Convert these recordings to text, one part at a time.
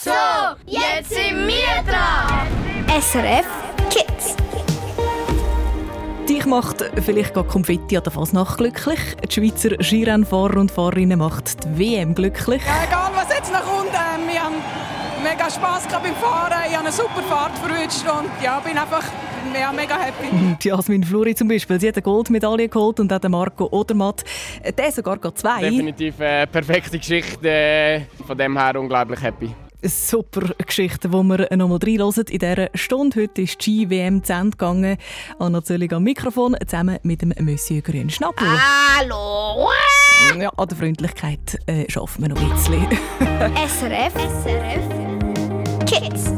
So, jetzt sind wir dran. SRF Kids. Dich macht vielleicht gerade Konfetti an der Fasnacht glücklich. Die Schweizer Skirennfahrer und Fahrerinnen macht die WM glücklich. Ja, egal was jetzt noch kommt, ähm, wir haben mega Spass beim Fahren. Ich habe eine super Fahrt verwünscht und ja, bin einfach ja, mega happy. Die Jasmin Fluri zum Beispiel, sie hat eine Goldmedaille geholt und auch der Marco Odermatt, der sogar zwei. Definitiv eine perfekte Geschichte, äh, von dem her unglaublich happy. Super Geschichte, die wir nochmal reinhören in dieser Stunde. Heute ist die Ski-WM zu Ende gegangen. Anna Zöllig am Mikrofon, zusammen mit dem Monsieur Grün Schnappel. Hallo. Ja, an der Freundlichkeit äh, schaffen wir noch ein bisschen. SRF SRF Kids.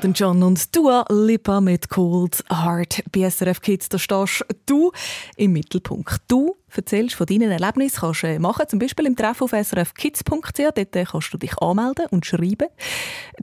Elton John und Dua Lipa mit Cold Heart. Bei SRF Kids, da stehst du im Mittelpunkt. Du erzählst von deinen Erlebnissen, kannst du machen, zum Beispiel im Treffen auf srfkids.ch. Dort kannst du dich anmelden und schreiben.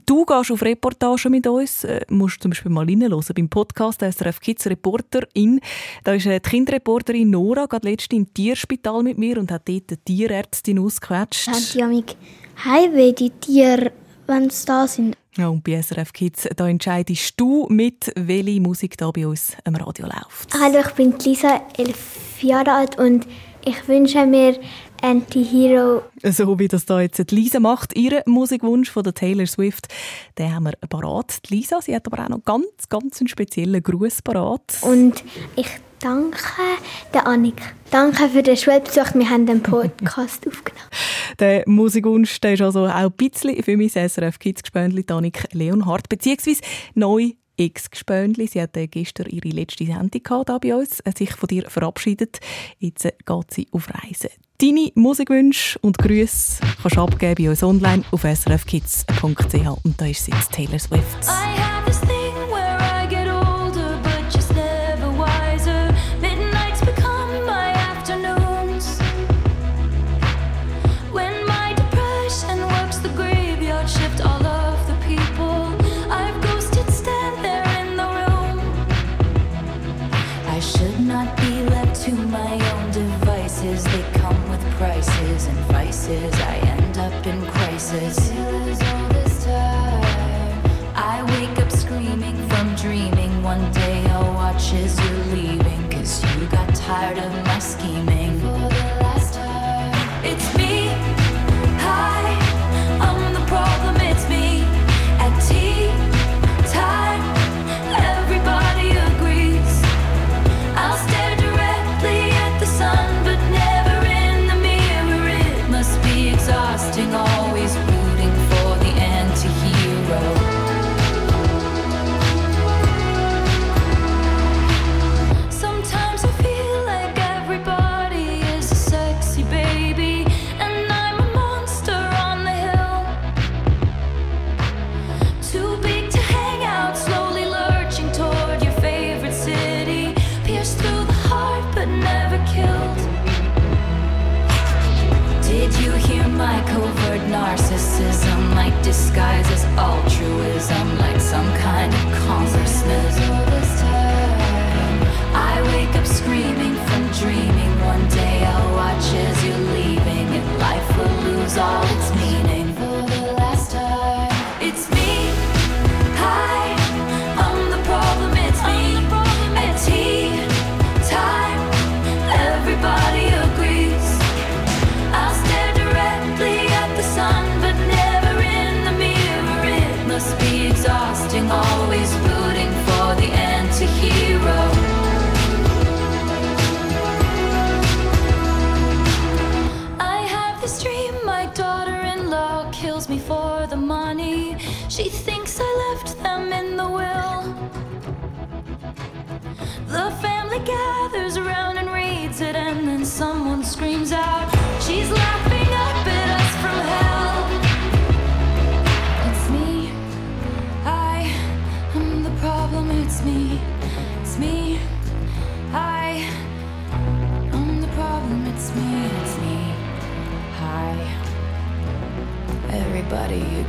Du gehst auf Reportagen mit uns, äh, musst zum Beispiel mal reinhören beim Podcast SRF Kids Reporterin. Da ist äh, die Kinderreporterin Nora gerade letztens im Tierspital mit mir und hat dort die Tierärztin ausgequetscht. Haben die Heimweh, die Tiere, wenn sie da sind. Ja, und bei SRF Kids, da entscheidest du mit, welche Musik da bei uns am Radio läuft. Hallo, ich bin Lisa, elf Jahre alt und ich wünsche mir Anti-Hero. So wie das da jetzt Lisa macht, ihren Musikwunsch von der Taylor Swift, den haben wir parat. Lisa, sie hat aber auch noch ganz, ganz einen speziellen Gruß parat. Und ich Danke, der Annik. Danke für den Schulbesuch. Wir haben den Podcast aufgenommen. Der Musikwunsch der ist also auch ein bisschen für mein SRF Kids Gespöndli, Annik Leonhardt, beziehungsweise neu x gespöndli Sie hat äh, gestern ihre letzte Sendung gehabt, bei uns, äh, sich von dir verabschiedet. Jetzt äh, geht sie auf Reise. Deine Musikwünsche und Grüße kannst du abgeben bei uns online auf srfkids.ch. Und da ist sie jetzt Taylor Swift.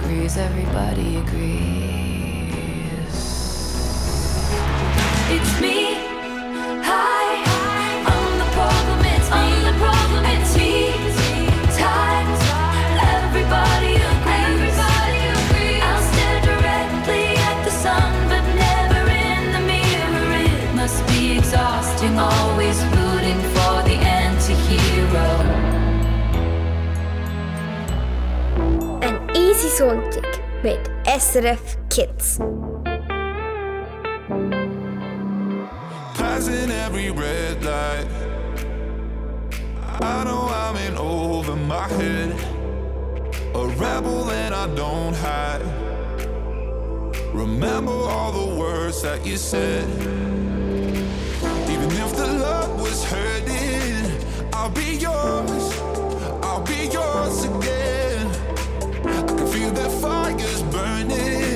agrees, everybody agrees. It's me. Songkick mit SRF Kids. Passing every red light. I know I'm in over my head. A rebel I don't hide. Remember all the words that you said. Even if the love was hurting, I'll be yours. I'll be yours again that fire's burning.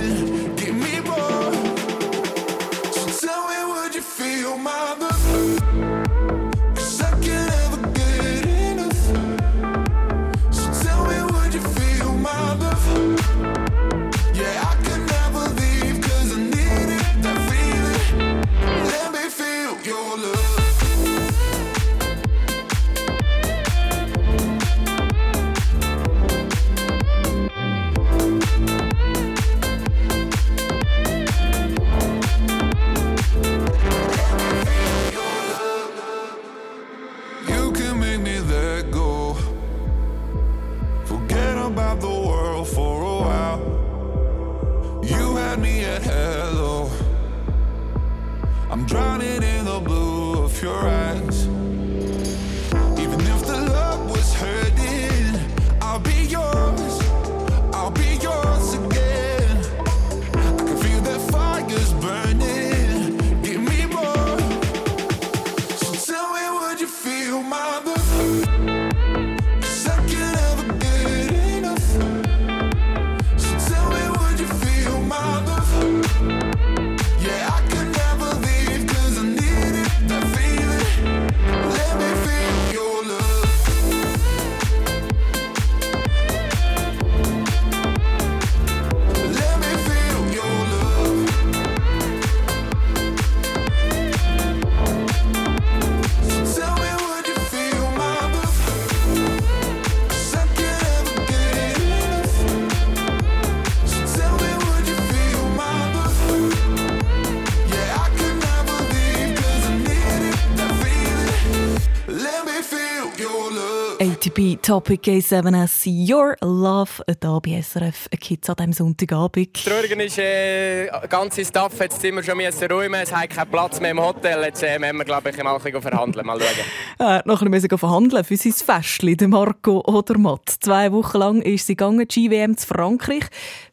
Topic K7S Your Love da bei SRF Kids an diesem Sonntagabend. Traurigen ist, äh, ganze Staff jetzt sind wir schon müssen räumen. Es hat keinen Platz mehr im Hotel. Jetzt äh, müssen wir, glaube ich, mal ein bisschen verhandeln. Mal schauen. Er hat nachher müssen verhandeln für sein Festchen, der Marco Odermatt. Zwei Wochen lang ist sie gegangen, die GWM zu Frankreich.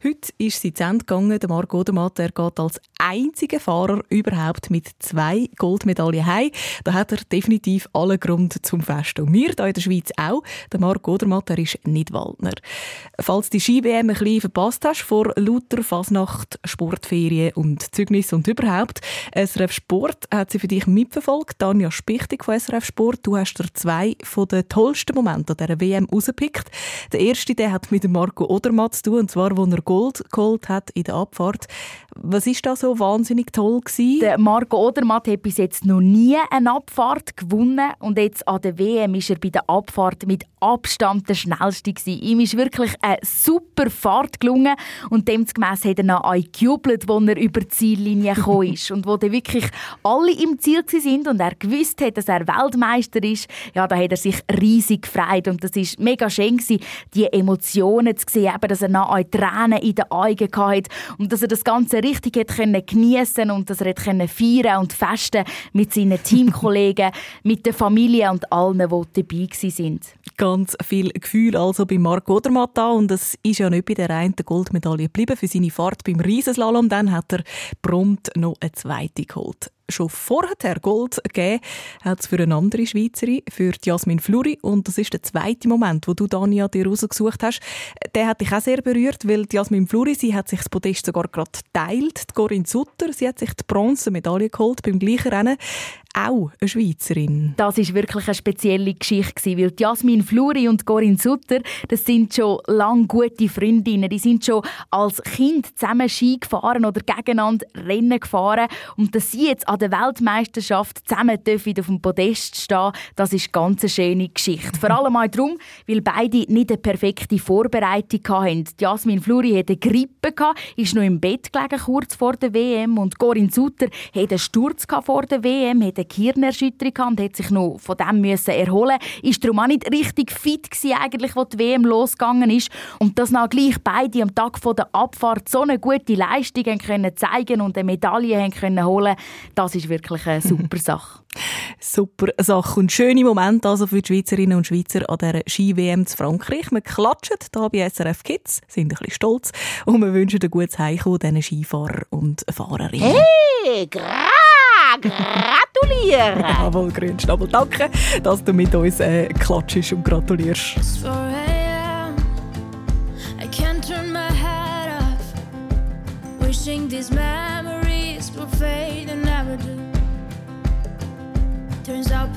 Heute ist sie zu Ende gegangen. Der Marco Odermatt er geht als einziger Fahrer überhaupt mit zwei Goldmedaillen heim. Da hat er definitiv allen Grund zum Fest. Und wir hier in der Schweiz auch. Der Marco Odermatt er ist nicht Waldner. Falls die Ski-WM ein bisschen verpasst hast, vor lauter Fasnacht, Sportferien und Zeugnis und überhaupt, SRF Sport hat sie für dich mitverfolgt. Tanja Spichtig von SRF Sport. Du hast dir zwei von den tollsten Momente dieser WM rausgepickt. Der erste der hat mit Marco Odermatt zu tun, und zwar, wo er Gold geholt hat in der Abfahrt. Was ist da so wahnsinnig toll gewesen? Der Marco Odermatt hat bis jetzt noch nie eine Abfahrt gewonnen und jetzt an der WM ist er bei der Abfahrt mit Abstand der schnellste gewesen. Ihm ist wirklich eine super Fahrt gelungen und demgemäß hat er noch ein gejubelt, als er über die Ziellinie gekommen ist und wo dann wirklich alle im Ziel sind und er gewusst hat, dass er Weltmeister ist. Ja, da hat er sich riesig gefreut und das ist mega schön gewesen, die Emotionen zu sehen, eben, dass er noch Tränen in den Augen hatte und dass er das Ganze richtig hat können geniessen und dass er hat feiern und festen mit seinen Teamkollegen, mit der Familie und allen, die dabei sind. Ganz viel Gefühl also bei Marco Odermatt da und es ist ja nicht bei der einen Goldmedaille geblieben für seine Fahrt beim Riesenslalom. Dann hat er prompt noch eine zweite geholt. Schon vorher Gold gegeben hat für eine andere Schweizerin, für Jasmin Fluri. Und das ist der zweite Moment, wo du, Dania, dir rausgesucht hast. Der hat dich auch sehr berührt, weil Jasmin Fluri, sie hat sich das Podest sogar gerade geteilt. Die Corinne Sutter, sie hat sich die Bronzemedaille geholt beim gleichen Rennen. Auch eine Schweizerin. Das ist wirklich eine spezielle Geschichte weil Jasmin Fluri und Corinne Sutter, das sind schon lange gute Freundinnen. Die sind schon als Kind zusammen Ski gefahren oder gegeneinander Rennen gefahren und dass sie jetzt an der Weltmeisterschaft zusammen dürfen auf dem Podest stehen, das ist ganz eine schöne Geschichte. Vor allem auch darum, weil beide nicht eine perfekte Vorbereitung hatten. Jasmin Fluri hatte eine Grippe, ist noch im Bett gelegen kurz vor der WM und Corinne Sutter hatte einen Sturz vor der WM, hatte eine Gehirnerschütterung und hat sich noch von dem müssen erholen. Ist darum auch nicht richtig fit gewesen, eigentlich, als die WM losgegangen ist. Und dass noch gleich beide am Tag von der Abfahrt so eine gute Leistung können zeigen und eine Medaille können holen, das ist wirklich eine super Sache. Super Sache und schöne Momente also für die Schweizerinnen und Schweizer an dieser Ski-WM zu Frankreich. Wir klatschen hier bei SRF Kids, sind ein bisschen stolz und wir wünschen ein gutes Heimkommen diesen Skifahrern und Fahrerinnen. Hey, gra, gratuliere! Jawohl, Grünschnabel, danke, dass du mit uns äh, klatschst und gratulierst. 4 a.m. I can't turn my head off. Wishing these memories will fade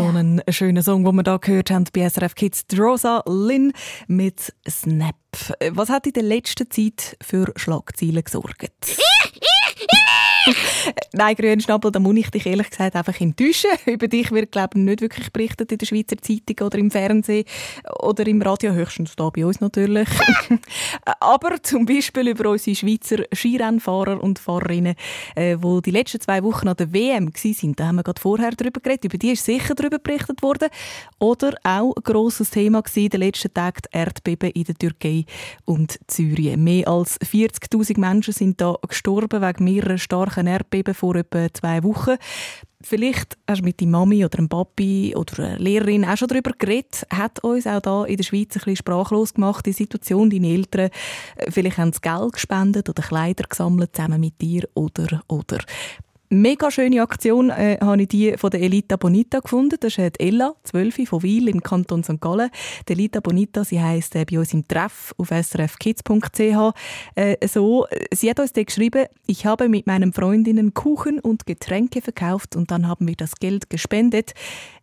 So einen schönen Song, den wir da gehört haben bei SRF Kids. Rosa Lynn mit Snap. Was hat in der letzten Zeit für Schlagzeilen gesorgt? Nein, Grünschnabel, da muss ich dich ehrlich gesagt einfach enttäuschen. Über dich wird, glaube ich, nicht wirklich berichtet in der Schweizer Zeitung oder im Fernsehen oder im Radio, höchstens da bei uns natürlich. Aber zum Beispiel über unsere Schweizer Skirennfahrer und Fahrerinnen, äh, die die letzten zwei Wochen an der WM waren. Da haben wir gerade vorher darüber geredet. Über die ist sicher darüber berichtet worden. Oder auch ein grosses Thema war in den letzten Tagen die Erdbeben in der Türkei und Syrien. Mehr als 40'000 Menschen sind da gestorben wegen mehrerer starken Erdbeben vor etwa zwei Wochen. Vielleicht hast du mit deiner Mami oder einem Papi oder einer Lehrerin auch schon darüber geredet. Hat uns auch da in der Schweiz ein bisschen sprachlos gemacht, die Situation. Deine Eltern, äh, vielleicht haben sie Geld gespendet oder Kleider gesammelt, zusammen mit dir oder, oder. Mega schöne Aktion äh, habe ich die von der Elita Bonita gefunden. Das ist Ella, 12 von Wil im Kanton St. Gallen. Die Elita Bonita, sie heisst äh, bei uns im Treff auf srfkids.ch äh, so. Sie hat uns geschrieben, ich habe mit meinen Freundinnen Kuchen und Getränke verkauft und dann haben wir das Geld gespendet.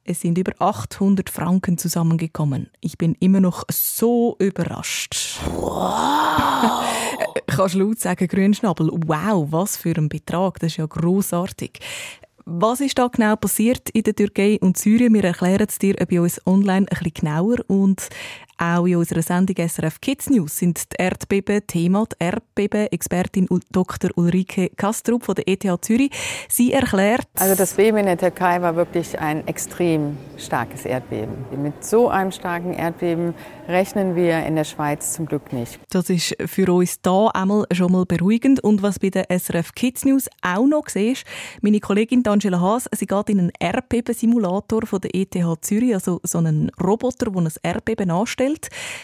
Es sind über 800 Franken zusammengekommen. Ich bin immer noch so überrascht. Wow! Kannst du laut sagen, Grünschnabel, wow, was für ein Betrag, das ist ja grossartig. Was ist da genau passiert in der Türkei und Syrien? Wir erklären es dir bei uns online ein bisschen genauer und auch in unserer Sendung SRF Kids News sind die Erdbeben Thema. Die Erdbeben-Expertin Dr. Ulrike Kastrup von der ETH Zürich. Sie erklärt... Also das Beben in der Türkei war wirklich ein extrem starkes Erdbeben. Mit so einem starken Erdbeben rechnen wir in der Schweiz zum Glück nicht. Das ist für uns da einmal schon mal beruhigend. Und was bei der SRF Kids News auch noch siehst, meine Kollegin Angela Haas, sie geht in einen Erdbeben-Simulator von der ETH Zürich, also so einen Roboter, der ein Erdbeben anstellt.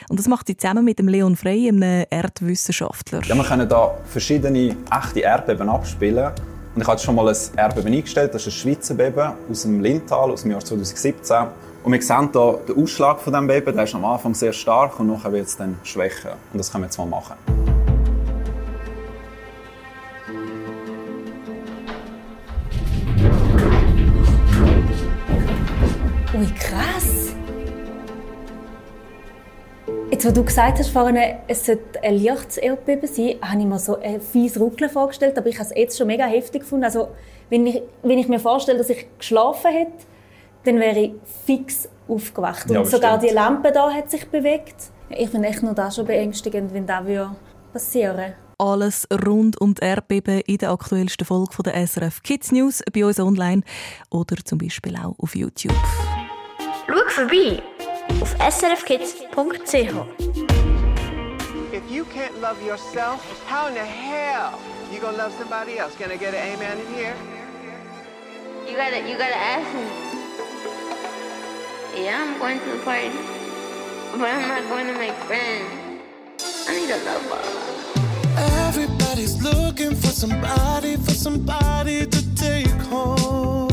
Und das macht sie zusammen mit dem Leon Frey, einem Erdwissenschaftler. Ja, wir können hier verschiedene echte Erdbeben abspielen. Und ich habe schon mal ein Erdbeben eingestellt. Das ist ein Schweizer Beben aus dem Lintal aus dem Jahr 2017. Und wir sehen hier den Ausschlag von diesem Beben. Der ist am Anfang sehr stark und nachher wird es dann schwächer. Und das können wir jetzt mal machen. Ui, krass. Jetzt, wo du gesagt hast, vorhin, es sollte ein leichtes Erdbeben sein, habe ich mir so ein fieses Ruckeln vorgestellt, aber ich habe es jetzt schon mega heftig gefunden. Also, wenn ich, wenn ich mir vorstelle, dass ich geschlafen hätte, dann wäre ich fix aufgewacht. Und Ja, sogar die Lampe da hat sich bewegt. Ich finde echt nur das schon beängstigend, wenn das würde passieren Alles rund um die Erdbeben in der aktuellsten Folge von der SRF Kids News bei uns online oder zum Beispiel auch auf YouTube. Schau vorbei auf srfkids.ch. If you can't love yourself, how in the hell you gonna love somebody else? Can I get an amen in here? You gotta, you gotta ask me. Yeah, I'm going to the party, but I'm not going to make friends. I need a lover. Everybody somebody, for somebody to take home.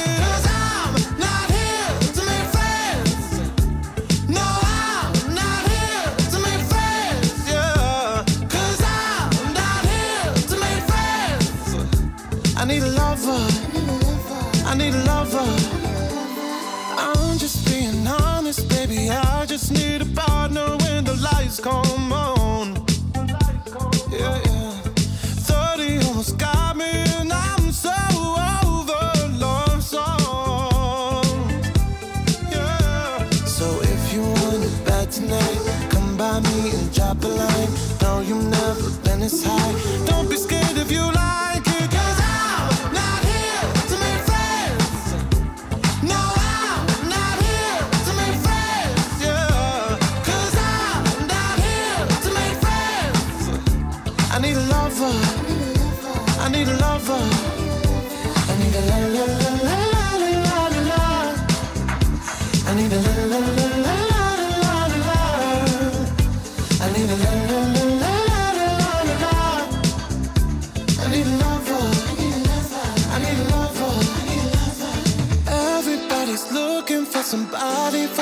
Need a partner when the lights come on. Yeah, yeah. 30 almost got me, and I'm so over love song. Yeah. So if you want it bad tonight, come by me and drop a line. No, you've never been this high.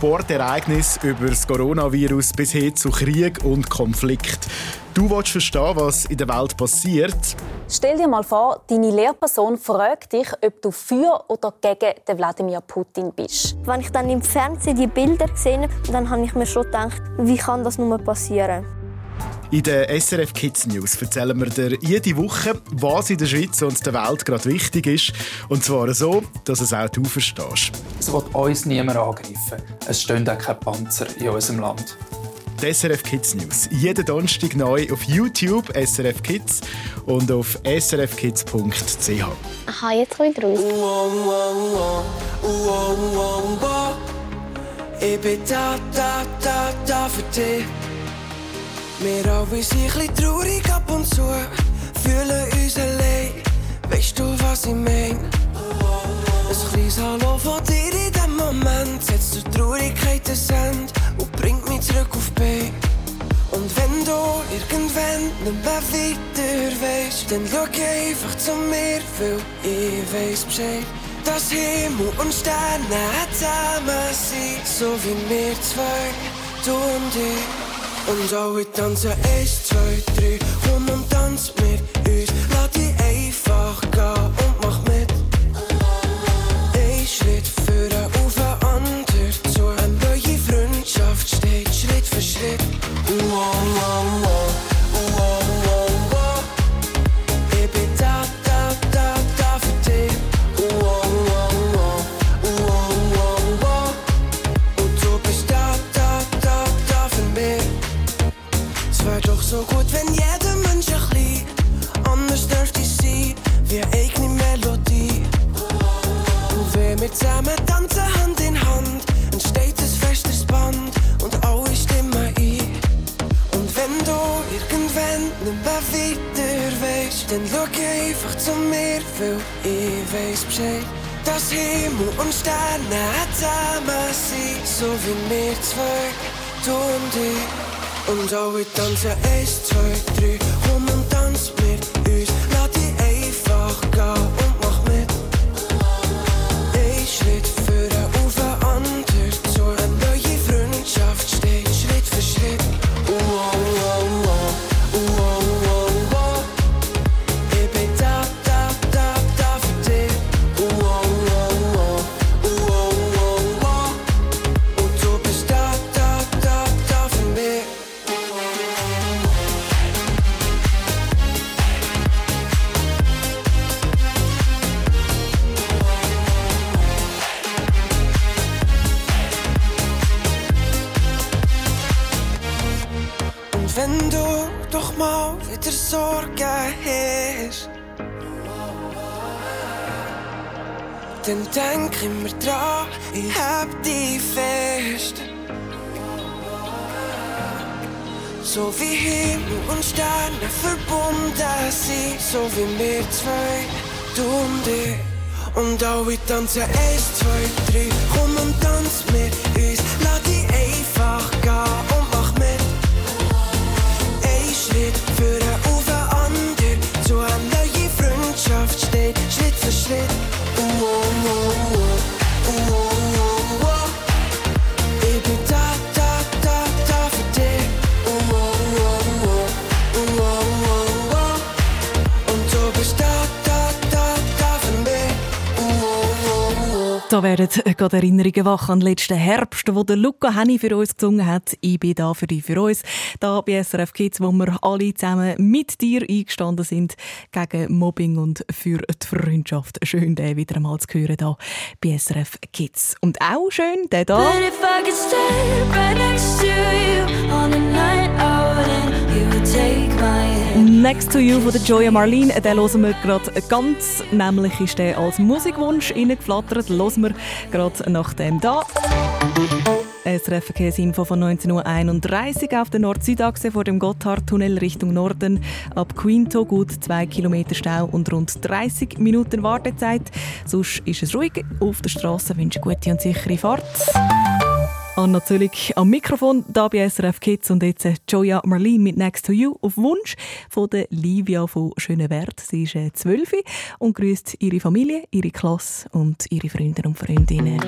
Sportereignis über das Coronavirus bis hin zu Krieg und Konflikt. Du willst verstehen, was in der Welt passiert. Stell dir mal vor, deine Lehrperson fragt dich, ob du für oder gegen den Wladimir Putin bist. Wenn ich dann im Fernsehen die Bilder gesehen habe, dann habe ich mir schon gedacht, wie kann das nur passieren? In den SRF Kids News erzählen wir dir jede Woche, was in der Schweiz und der Welt gerade wichtig ist. Und zwar so, dass es auch du verstehst. Es wird uns niemand angreifen. Es stehen auch keine Panzer in unserem Land. Die SRF Kids News. Jeden Donnerstag neu auf YouTube, SRF Kids und auf srfkids.ch. Aha, jetzt komme ich raus. Ich bin da, da, da, da für dich. Wir alle sind ein traurig ab und zu, fühlen uns allein. Weißt du, was ich mein? Ein kleines Hallo von dir in dem Moment setzt zur Traurigkeit ein Ende und bringt mich zurück auf B. Und wenn du irgendwann nicht mehr weiter weißt, dann schau einfach zu mir, weil ich weiss Bescheid. Dass Himmel und Sterne zusammen sind, so wie wir zwei, du und ich. Und auch ich tanze 1, 2, 3, komm und tanz mit uns. Lass mir, weil ich weiss Bescheid. Dass Himmel und Sterne zusammen sind, so wie wir zwei, du und ich. Und alle tanzen eins, zwei, drei, komm und tanz mit uns. Lass dich einfach gehen dann denk immer dran, ich hab dich fest. So wie Himmel und Sterne verbunden sind, so wie wir zwei, du und ich. Und alle tanzen eins, zwei, drei, komm und tanz mit uns. Lass dich einfach gehen und mach mit. Ein Schritt führen auf ein anderer, zu einer neuen Freundschaft steht Schritt für Schritt. Oh, Da werden gerade Erinnerungen wach an den letzten Herbst, wo der Luca Henny für uns gesungen hat. Ich bin da für dich, für uns. Da bei SRF Kids, wo wir alle zusammen mit dir eingestanden sind gegen Mobbing und für die Freundschaft. Schön, den wieder einmal zu hören da bei SRF Kids. Und auch schön, der da. But if I could stay right next to you on a night out and you would take my hand. Next to You von der Joya Marlene, den hören wir gerade ganz. Nämlich ist der als Musikwunsch reingeflattert. Hören wir gerade nach dem da. SRF Verkehrsinfo von 19.31 Uhr auf der Nord-Süd-Achse vor dem Gotthardtunnel Richtung Norden. Ab Quinto gut 2 Kilometer Stau und rund 30 Minuten Wartezeit. Sonst ist es ruhig auf der Straße. Wünsche gute und sichere Fahrt. Anna Zöllig am Mikrofon, da bei SRF Kids und jetzt äh, Joya Marlene mit Next to You auf Wunsch von der Livia von Schönewert. Sie ist äh, 12 und grüßt ihre Familie, ihre Klasse und ihre Freunde und Freundinnen.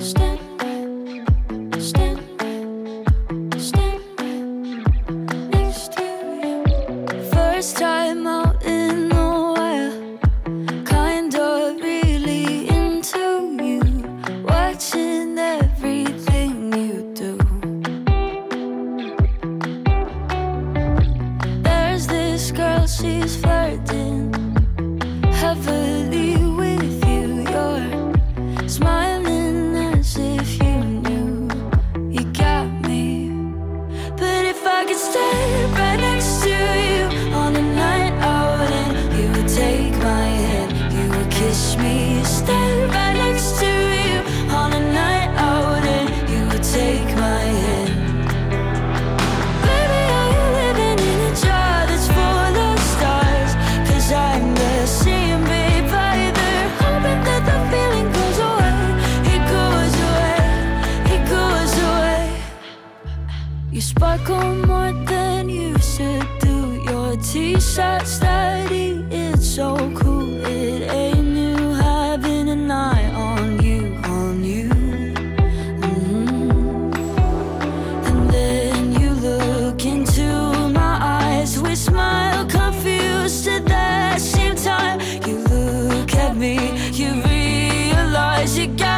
Smile, confused at the same time. You look at me, you realize you got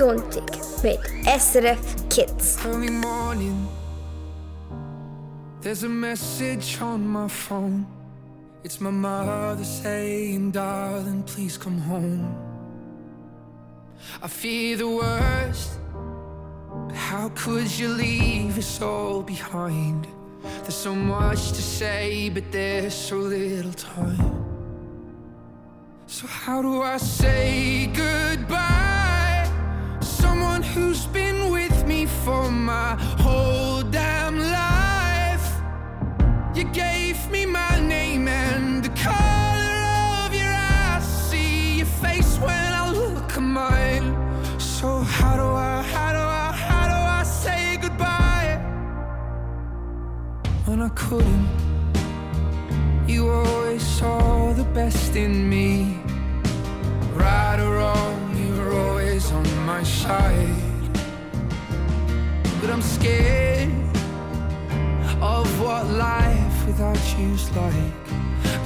Sonntag mit SRF Kids. Early morning, there's a message on my phone. It's my mother saying, Darling, please come home. I fear the worst, how could you leave us all behind? There's so much to say, but there's so little time. So, how do I say goodbye? Who's been with me for my whole damn life. You gave me my name and the color of your eyes. See your face when I look at mine. So how do I, how do I, how do I say goodbye when I couldn't? You always saw the best in me. Right or wrong, my side. But I'm scared of what life without you's like.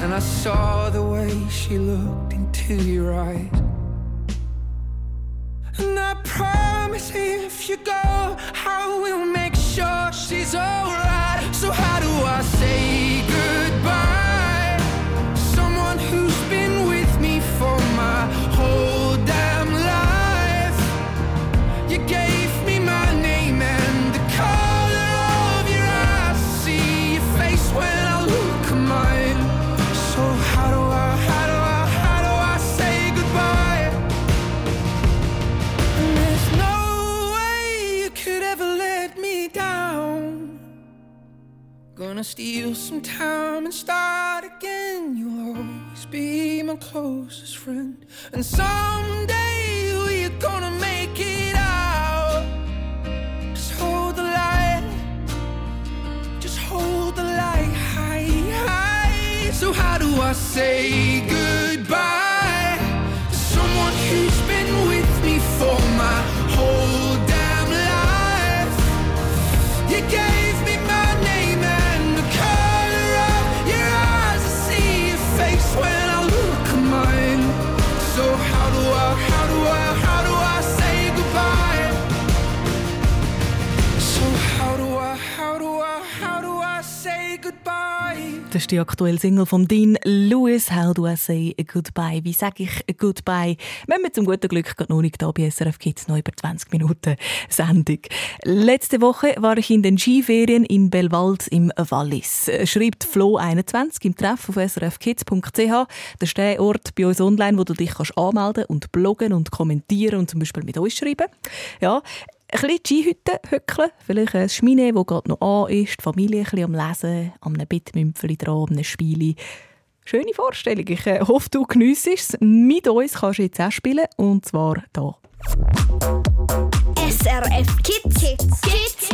And I saw the way she looked into your eyes. And I promise if you go, I will make sure she's alright. So, how do I say goodbye? Steal some time and start again. You'll always be my closest friend. And someday we're gonna make it out. Just hold the light. Just hold the light high, high. So, how do I say Das ist die aktuelle Single von Dean Lewis. How do I say goodbye? Wie sage ich goodbye? Wir zum guten Glück gerade noch nicht da bei SRF Kids noch über 20 Minuten Sendung. Letzte Woche war ich in den Skiferien in Belwald im Wallis. Schreibt Flo21 im Treff auf srfkids.ch. Das ist der Ort bei uns online, wo du dich kannst anmelden und bloggen und kommentieren und zum Beispiel mit uns schreiben. Ja, ein bisschen Skihütte hückeln, vielleicht ein Schmine, das gerade noch an ist, die Familie ein bisschen am Lesen, an einem Bettmümpfeli dran, an einem Spieli. Schöne Vorstellung. Ich äh, hoffe, du geniessest es. Mit uns kannst du jetzt auch spielen, und zwar hier. SRF Kids. Kids. Kids.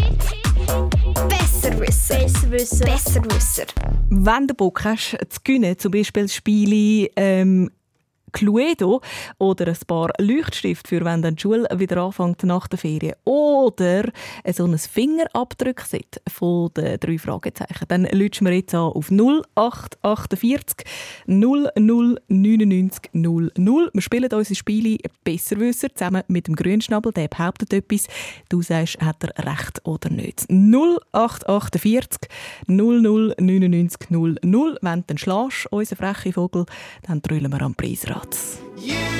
Besserwisser. Besserwisser. Besserwisser. Wenn du Bock hast zu gewinnen, zum Beispiel das Spiel ähm, Cluedo oder ein paar Leuchtstifte für wenn dann die Schule wieder anfängt nach der Ferien oder so ein Fingerabdrückset von den drei Fragezeichen, dann lütschen wir jetzt an auf 0848 00 99 00. Wir spielen unsere Spiele Besserwisser zusammen mit dem Grünschnabel, der behauptet etwas. Du sagst, hat er recht oder nicht. 0848 00 99 00. Wenn du dann schlägst, unser freche Vogel, dann drüllen wir am Preisrad. In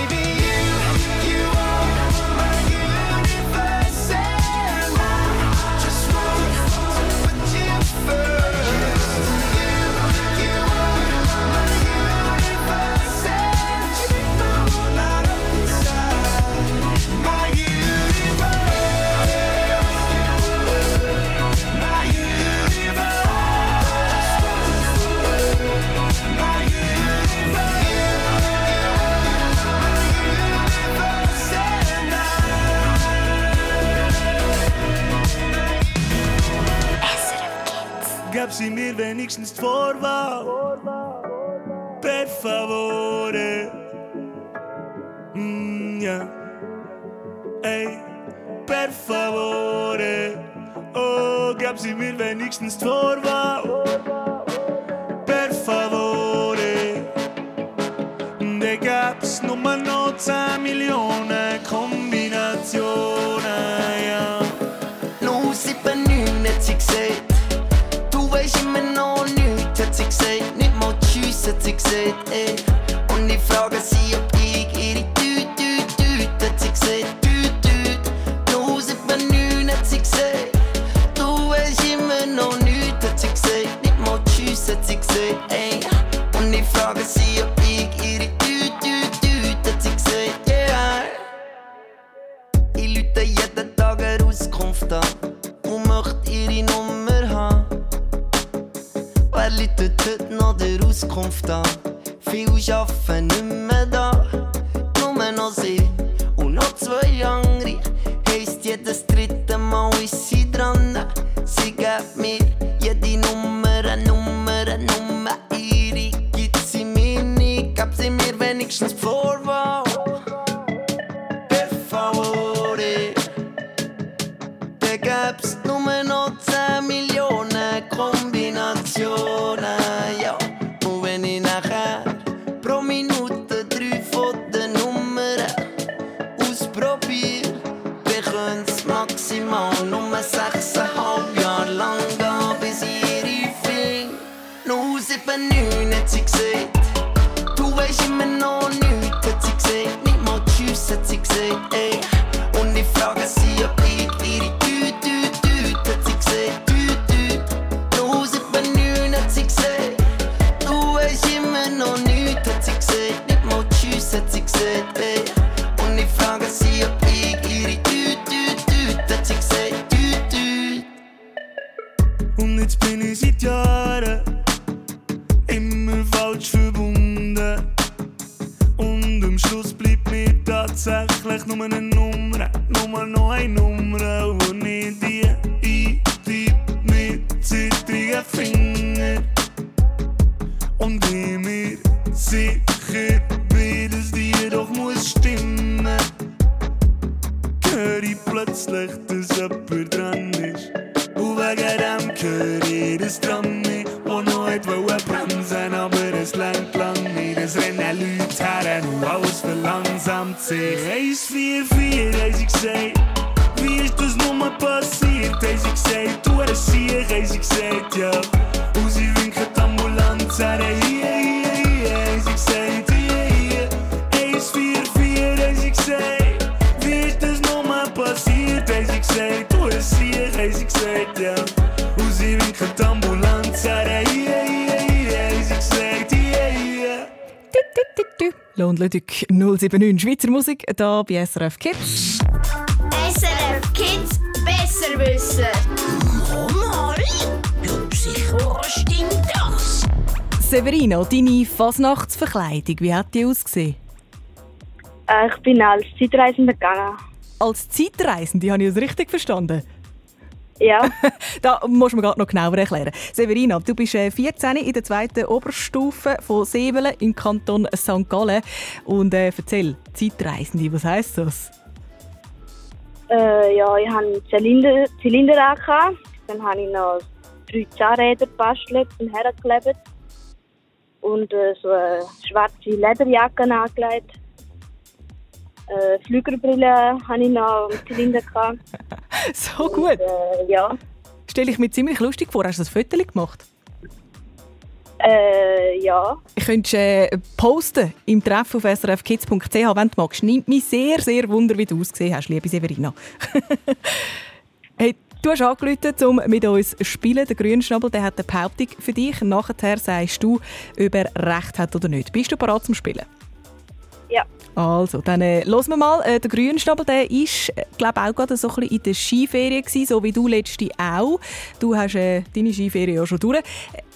gab sie mir wenigstens Vorwahl. Per favore. Mm, yeah. Ey, per favore. Oh, gab sie mir wenigstens Vorwahl. Per favore. De gab's Nummer 19 Millionen. steht, ey. Und ich frage sie, ob 7.9 Schweizer Musik hier bei SRF Kids. SRF Kids besser wissen. Mama, ja, sicher. Severino, deine Fasnachtsverkleidung, wie hat die ausgesehen? Äh, ich bin als Zeitreisende gegangen. Als Zeitreisende? Habe ich das richtig verstanden? Ja. da muss man gerade noch genauer erklären. Severina, du bist äh, 14 in der zweiten Oberstufe von Sebelen im Kanton St. Gallen. Und äh, erzähl, Zeitreisende, was heisst das? Äh, ja, ich hatte einen Zylinder, Zylinder angehabt. Dann habe ich noch drei Zahnräder gebastelt und hergeklebt. Und äh, so eine schwarze Lederjacke angelegt. Äh, Flügerbrille hatte ich noch am Zylinder. gehabt. So gut. Äh, ja. Stelle ich mir ziemlich lustig vor. Hast du das Foto gemacht? Äh, ja. Ich könnte äh, posten im Treff auf srfkids.ch, wenn du magst. Nimmt mich sehr, sehr wunder, wie du ausgesehen hast, liebe Severina. hey, du hast angerufen, um mit uns zu spielen. Der Grünschnabel der hat eine Behauptung für dich. Nachher sagst du, ob er recht hat oder nicht. Bist du bereit zum Spielen? Ja. Also, dann äh, hören wir mal. Äh, der Grünschnabel der ist, äh, glaube auch gerade so ein bisschen in der Skiferie gewesen, so wie du letzte auch. Du hast äh, deine Skiferie ja schon durch.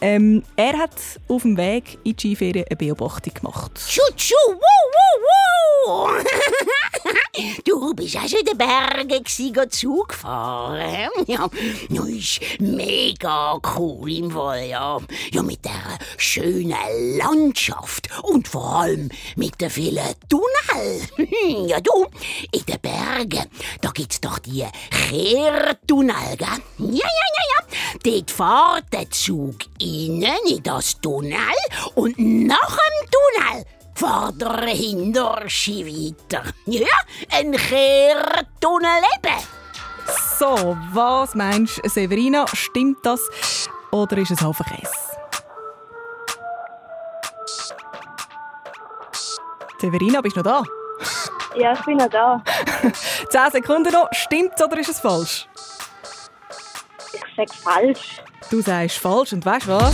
Ähm, er hat auf dem Weg in die Skiferie eine Beobachtung gemacht. Tschu-tschu, wuh, wuh, wuh. Du bist auch schon in den Bergen fahren. Ja, das ist mega cool im Fall, ja. Ja, mit der schönen Landschaft und vor allem mit den vielen Tunnel. Ja, du, in den Bergen, da gibt's doch die Kehrtunnel, gell? Ja, ja, ja, ja. Dort fährt der Zug innen in das Tunnel und nach dem Tunnel fährt er hinter Ski weiter. Ja, ein Kehrtunnel eben. So, was meinst du, Severina? Stimmt das oder ist es Hafenkäse? Severina, bist du noch da? Ja, ich bin noch da. 10 Sekunden noch. Stimmt's oder ist es falsch? Ich sage falsch. Du sagst falsch und weißt was?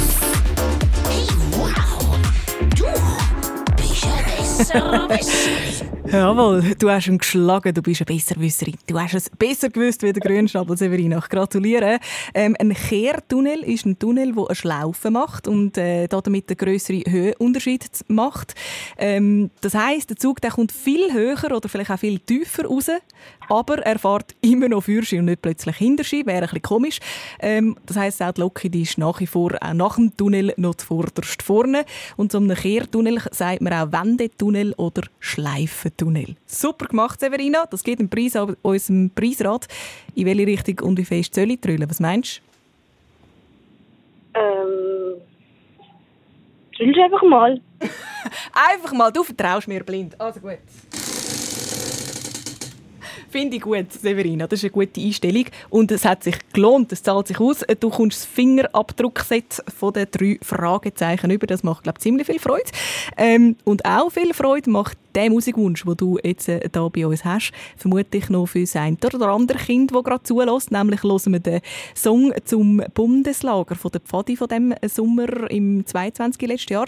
Jawohl, du hast ihn geschlagen, du bist eine Besserwisserin. Du hast es besser gewusst wie der Grünschnabel Severina. Ich gratuliere. Ähm, ein Kehrtunnel ist ein Tunnel, der eine Schlaufe macht und äh, damit einen grösseren Höhenunterschied macht. Ähm, das heisst, der Zug der kommt viel höher oder vielleicht auch viel tiefer raus, aber er fährt immer noch für und nicht plötzlich hinter Ski. Wäre ein bisschen komisch. Ähm, das heisst, auch die Lok die ist nach wie vor auch nach dem Tunnel noch zuvorderst vorne. Und zum Kehrtunnel sagt man auch Wendetunnel oder Schleifentunnel. Super gemacht, Severina. Das geht im Preis an unserem Preisrat. In welche Richtung und wie fest soll ich trüllen? Was meinst du? Ähm. Drüllst einfach mal. Einfach mal, du vertraust mir blind. Also gut. Finde ich gut, Severina. Das ist eine gute Einstellung. Und es hat sich gelohnt. Es zahlt sich aus. Du kommst das Fingerabdruckset von den drei Fragezeichen über. Das macht, glaube ich, ziemlich viel Freude. Ähm, und auch viel Freude macht der Musikwunsch, den du jetzt äh, da bei uns hast. Vermutlich noch für sein oder andere Kind, das gerade zulässt. Nämlich hören wir den Song zum Bundeslager von der Pfadi von dem Sommer im 22. letzten Jahr.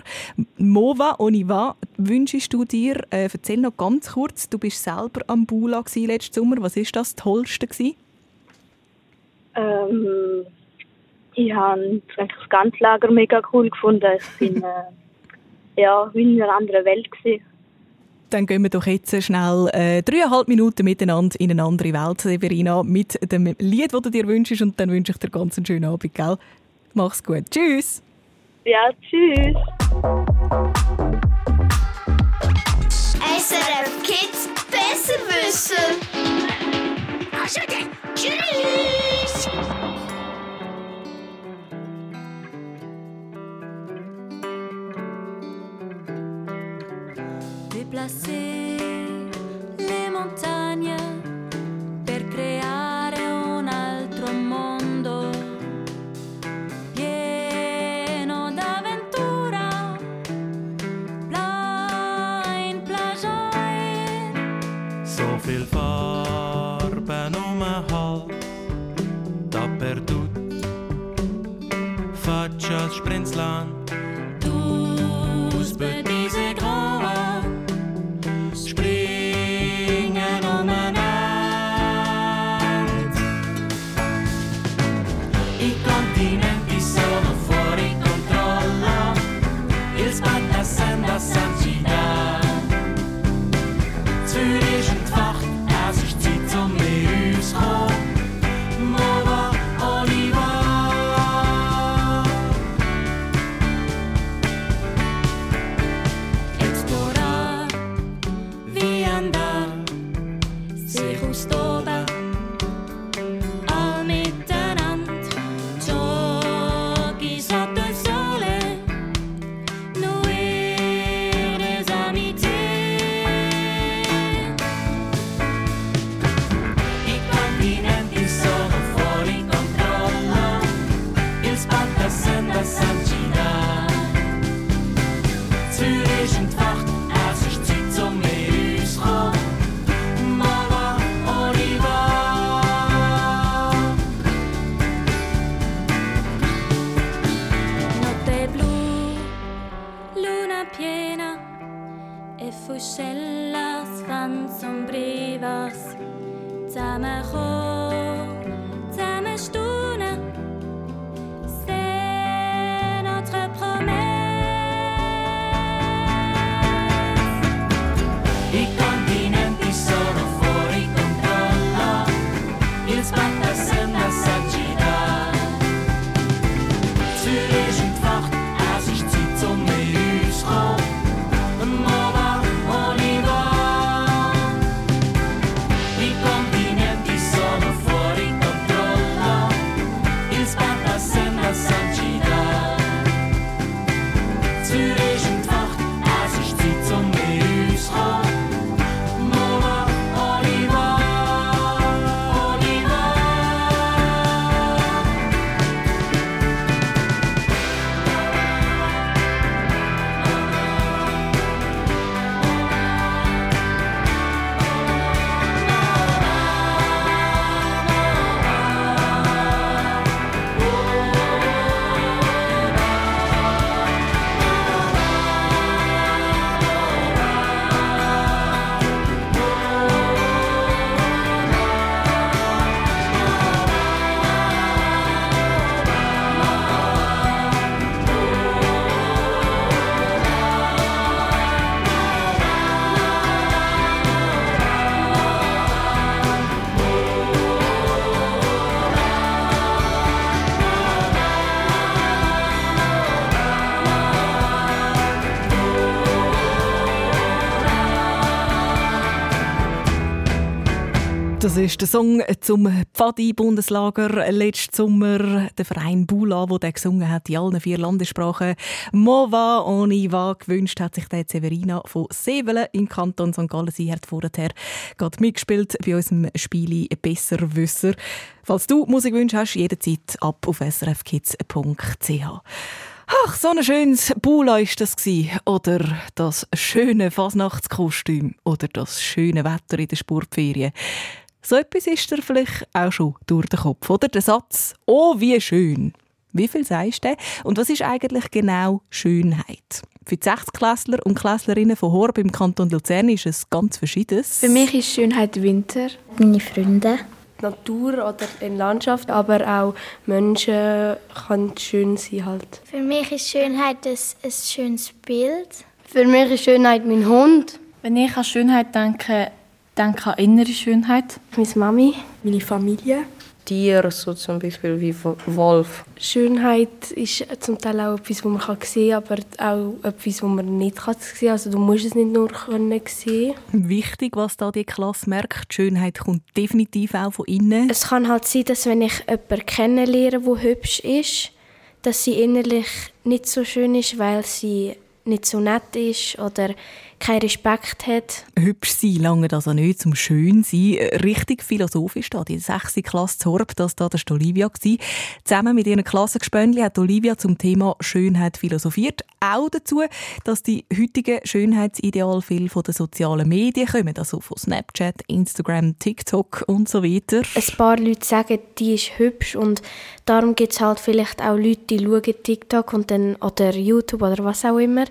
Mova Oniva wünschst du dir, äh, erzähl noch ganz kurz, du bist selber am Bula letzten Sommer. Was ist das Tollste? Ähm, ich habe das ganze Lager mega cool gefunden. Ich bin äh, ja, wie in einer anderen Welt. Gewesen. Dann gehen wir doch jetzt schnell äh, dreieinhalb Minuten miteinander in eine andere Welt, Severina, mit dem Lied, das du dir wünschst. Und dann wünsche ich dir ganz einen schönen Abend, gell? Mach's gut. Tschüss! Ja, tschüss! SRF Kids besser wissen. Also dann, tschüss. Déplacer le montagne per creare un altro mondo pieno d'avventura, blind pleasure. So viel Farben um den Hals, dappertut. Faccia Sprenzlan, Das ist der Song zum Pfadi-Bundslager letzten Sommer. Der Verein Bula, der gesungen hat in allen vier Landessprachen. Mova oni va gewünscht hat sich der Severina von Sevelen im Kanton St. Gallen. Sie hat vorher gerade mitgespielt bei unserem Spiel Besserwisser. Falls du Musikwünsche hast, jederzeit ab auf srfkids.ch. Ach, so ein schönes Bula ist das gsi. Oder das schöne Fasnachtskostüm. Oder das schöne Wetter in der Sportferien. So etwas ist dir vielleicht auch schon durch den Kopf, oder? Der Satz, oh, wie schön. Wie viel sagst du? Und was ist eigentlich genau Schönheit? Für die 60-Klässler und Klässlerinnen von Horb im Kanton Luzern ist es ganz verschiedenes. Für mich ist Schönheit Winter. Meine Freunde. Die Natur oder in Landschaft, aber auch Menschen kann schön sein halt. Für mich ist Schönheit ein, ein schönes Bild. Für mich ist Schönheit mein Hund. Wenn ich an Schönheit denke, denke an innere Schönheit. Meine Mami. Meine Familie. Tiere, so zum Beispiel wie Wolf. Schönheit ist zum Teil auch etwas, was man kann sehen kann, aber auch etwas, was man nicht sehen kann. Also du musst es nicht nur können sehen. Wichtig, was da die Klasse merkt, die Schönheit kommt definitiv auch von innen. Es kann halt sein, dass wenn ich jemanden kennenlerne, der hübsch ist, dass sie innerlich nicht so schön ist, weil sie nicht so nett ist oder keinen Respekt hat. Hübsch sein lange also nicht zum schön sein. Richtig philosophisch da. Die 6. Klasse zu Horb, das da war Olivia. Zusammen mit ihren Klassengespönli hat Olivia zum Thema Schönheit philosophiert. Auch dazu, dass die heutigen Schönheitsideale viel von den sozialen Medien kommen. Also von Snapchat, Instagram, TikTok und so weiter. Ein paar Leute sagen, die ist hübsch und darum gibt es halt vielleicht auch Leute, die schauen TikTok und dann, oder YouTube oder was auch immer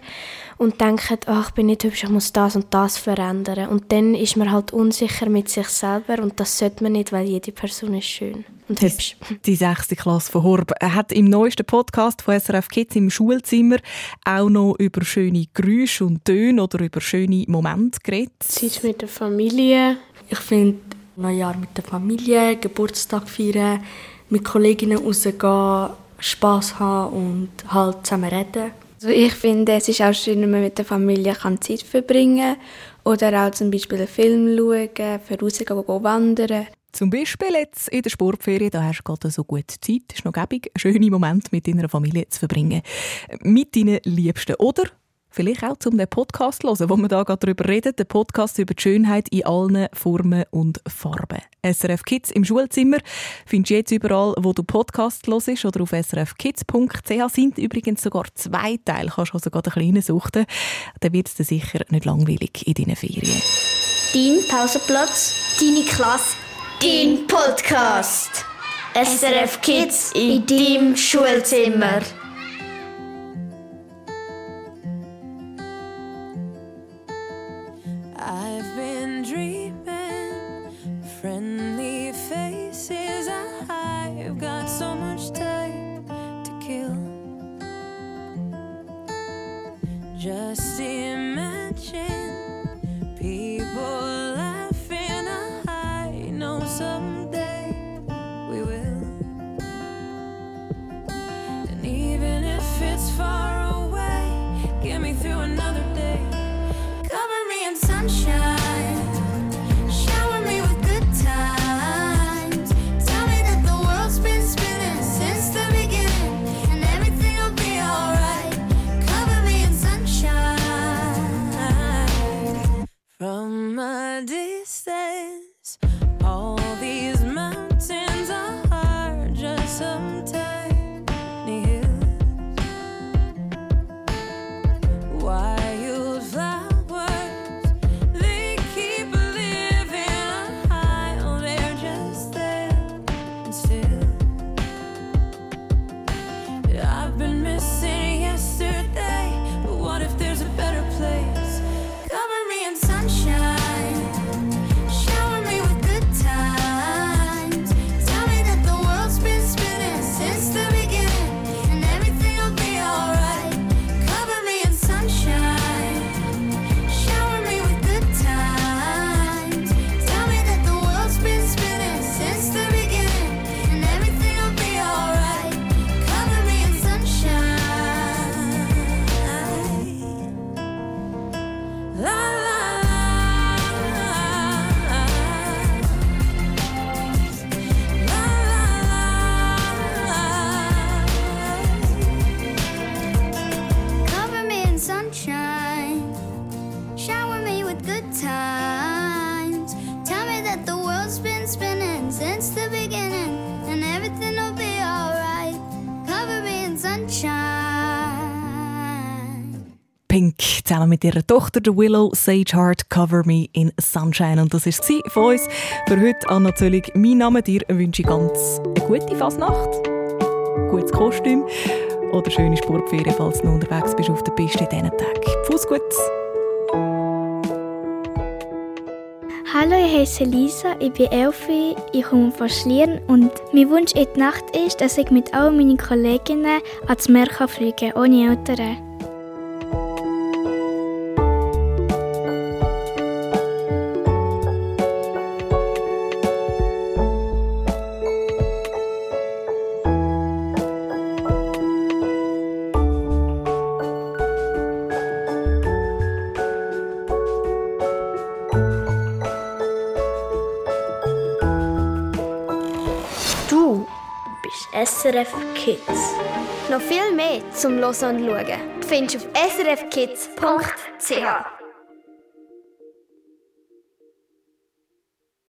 und denken, ach, ich bin nicht hübsch, ich muss das und das verändern. Und dann ist man halt unsicher mit sich selber und das sollte man nicht, weil jede Person ist schön und hübsch. Die sechste Klasse von Horb hat im neuesten Podcast von SRF Kids im Schulzimmer auch noch über schöne Geräusche und Töne oder über schöne Momente geredet. Zeit mit der Familie. Ich finde, Neujahr mit der Familie, Geburtstag feiern, mit Kolleginnen rausgehen, Spass haben und halt zusammen reden. Also ich finde, es ist auch schön, wenn man mit der Familie Zeit verbringen kann. Oder auch zum Beispiel einen Film schauen, für rausgehen, gehen wandern. Zum Beispiel jetzt in der Sportferien, da hast du gerade so gut Zeit, ist noch gäbig, schöne Momente mit deiner Familie zu verbringen. Mit deinen Liebsten. Oder vielleicht auch zum Podcast hören, wo wir da gerade darüber reden. Der Podcast über die Schönheit in allen Formen und Farben. SRF Kids im Schulzimmer findest du jetzt überall, wo du Podcast hörst oder auf srfkids.ch sind übrigens sogar zwei Teile. Kannst du also gerade ein bisschen suchen. Dann wird es dir sicher nicht langweilig in deinen Ferien. Dein Pausenplatz, deine Klasse, dein Podcast. SRF Kids in deinem Schulzimmer. mit ihrer Tochter der Willow Sage Heart Cover Me in Sunshine. Und das war es von uns für heute. Anna Zöllig, mein Name dir wünsche ich ganz eine gute Fasnacht, gutes Kostüm oder schöne Sportferien, falls du noch unterwegs bist auf der Piste in diesen Tag. Fuß gut! Hallo, ich heiße Lisa, ich bin Elfi, ich komme von Schlieren und mein Wunsch in der Nacht ist, dass ich mit all meinen Kolleginnen ans Meer fliegen kann, ohne Eltern. Kids. Noch viel mehr zum Hören und Schauen findest du auf srfkids.ch.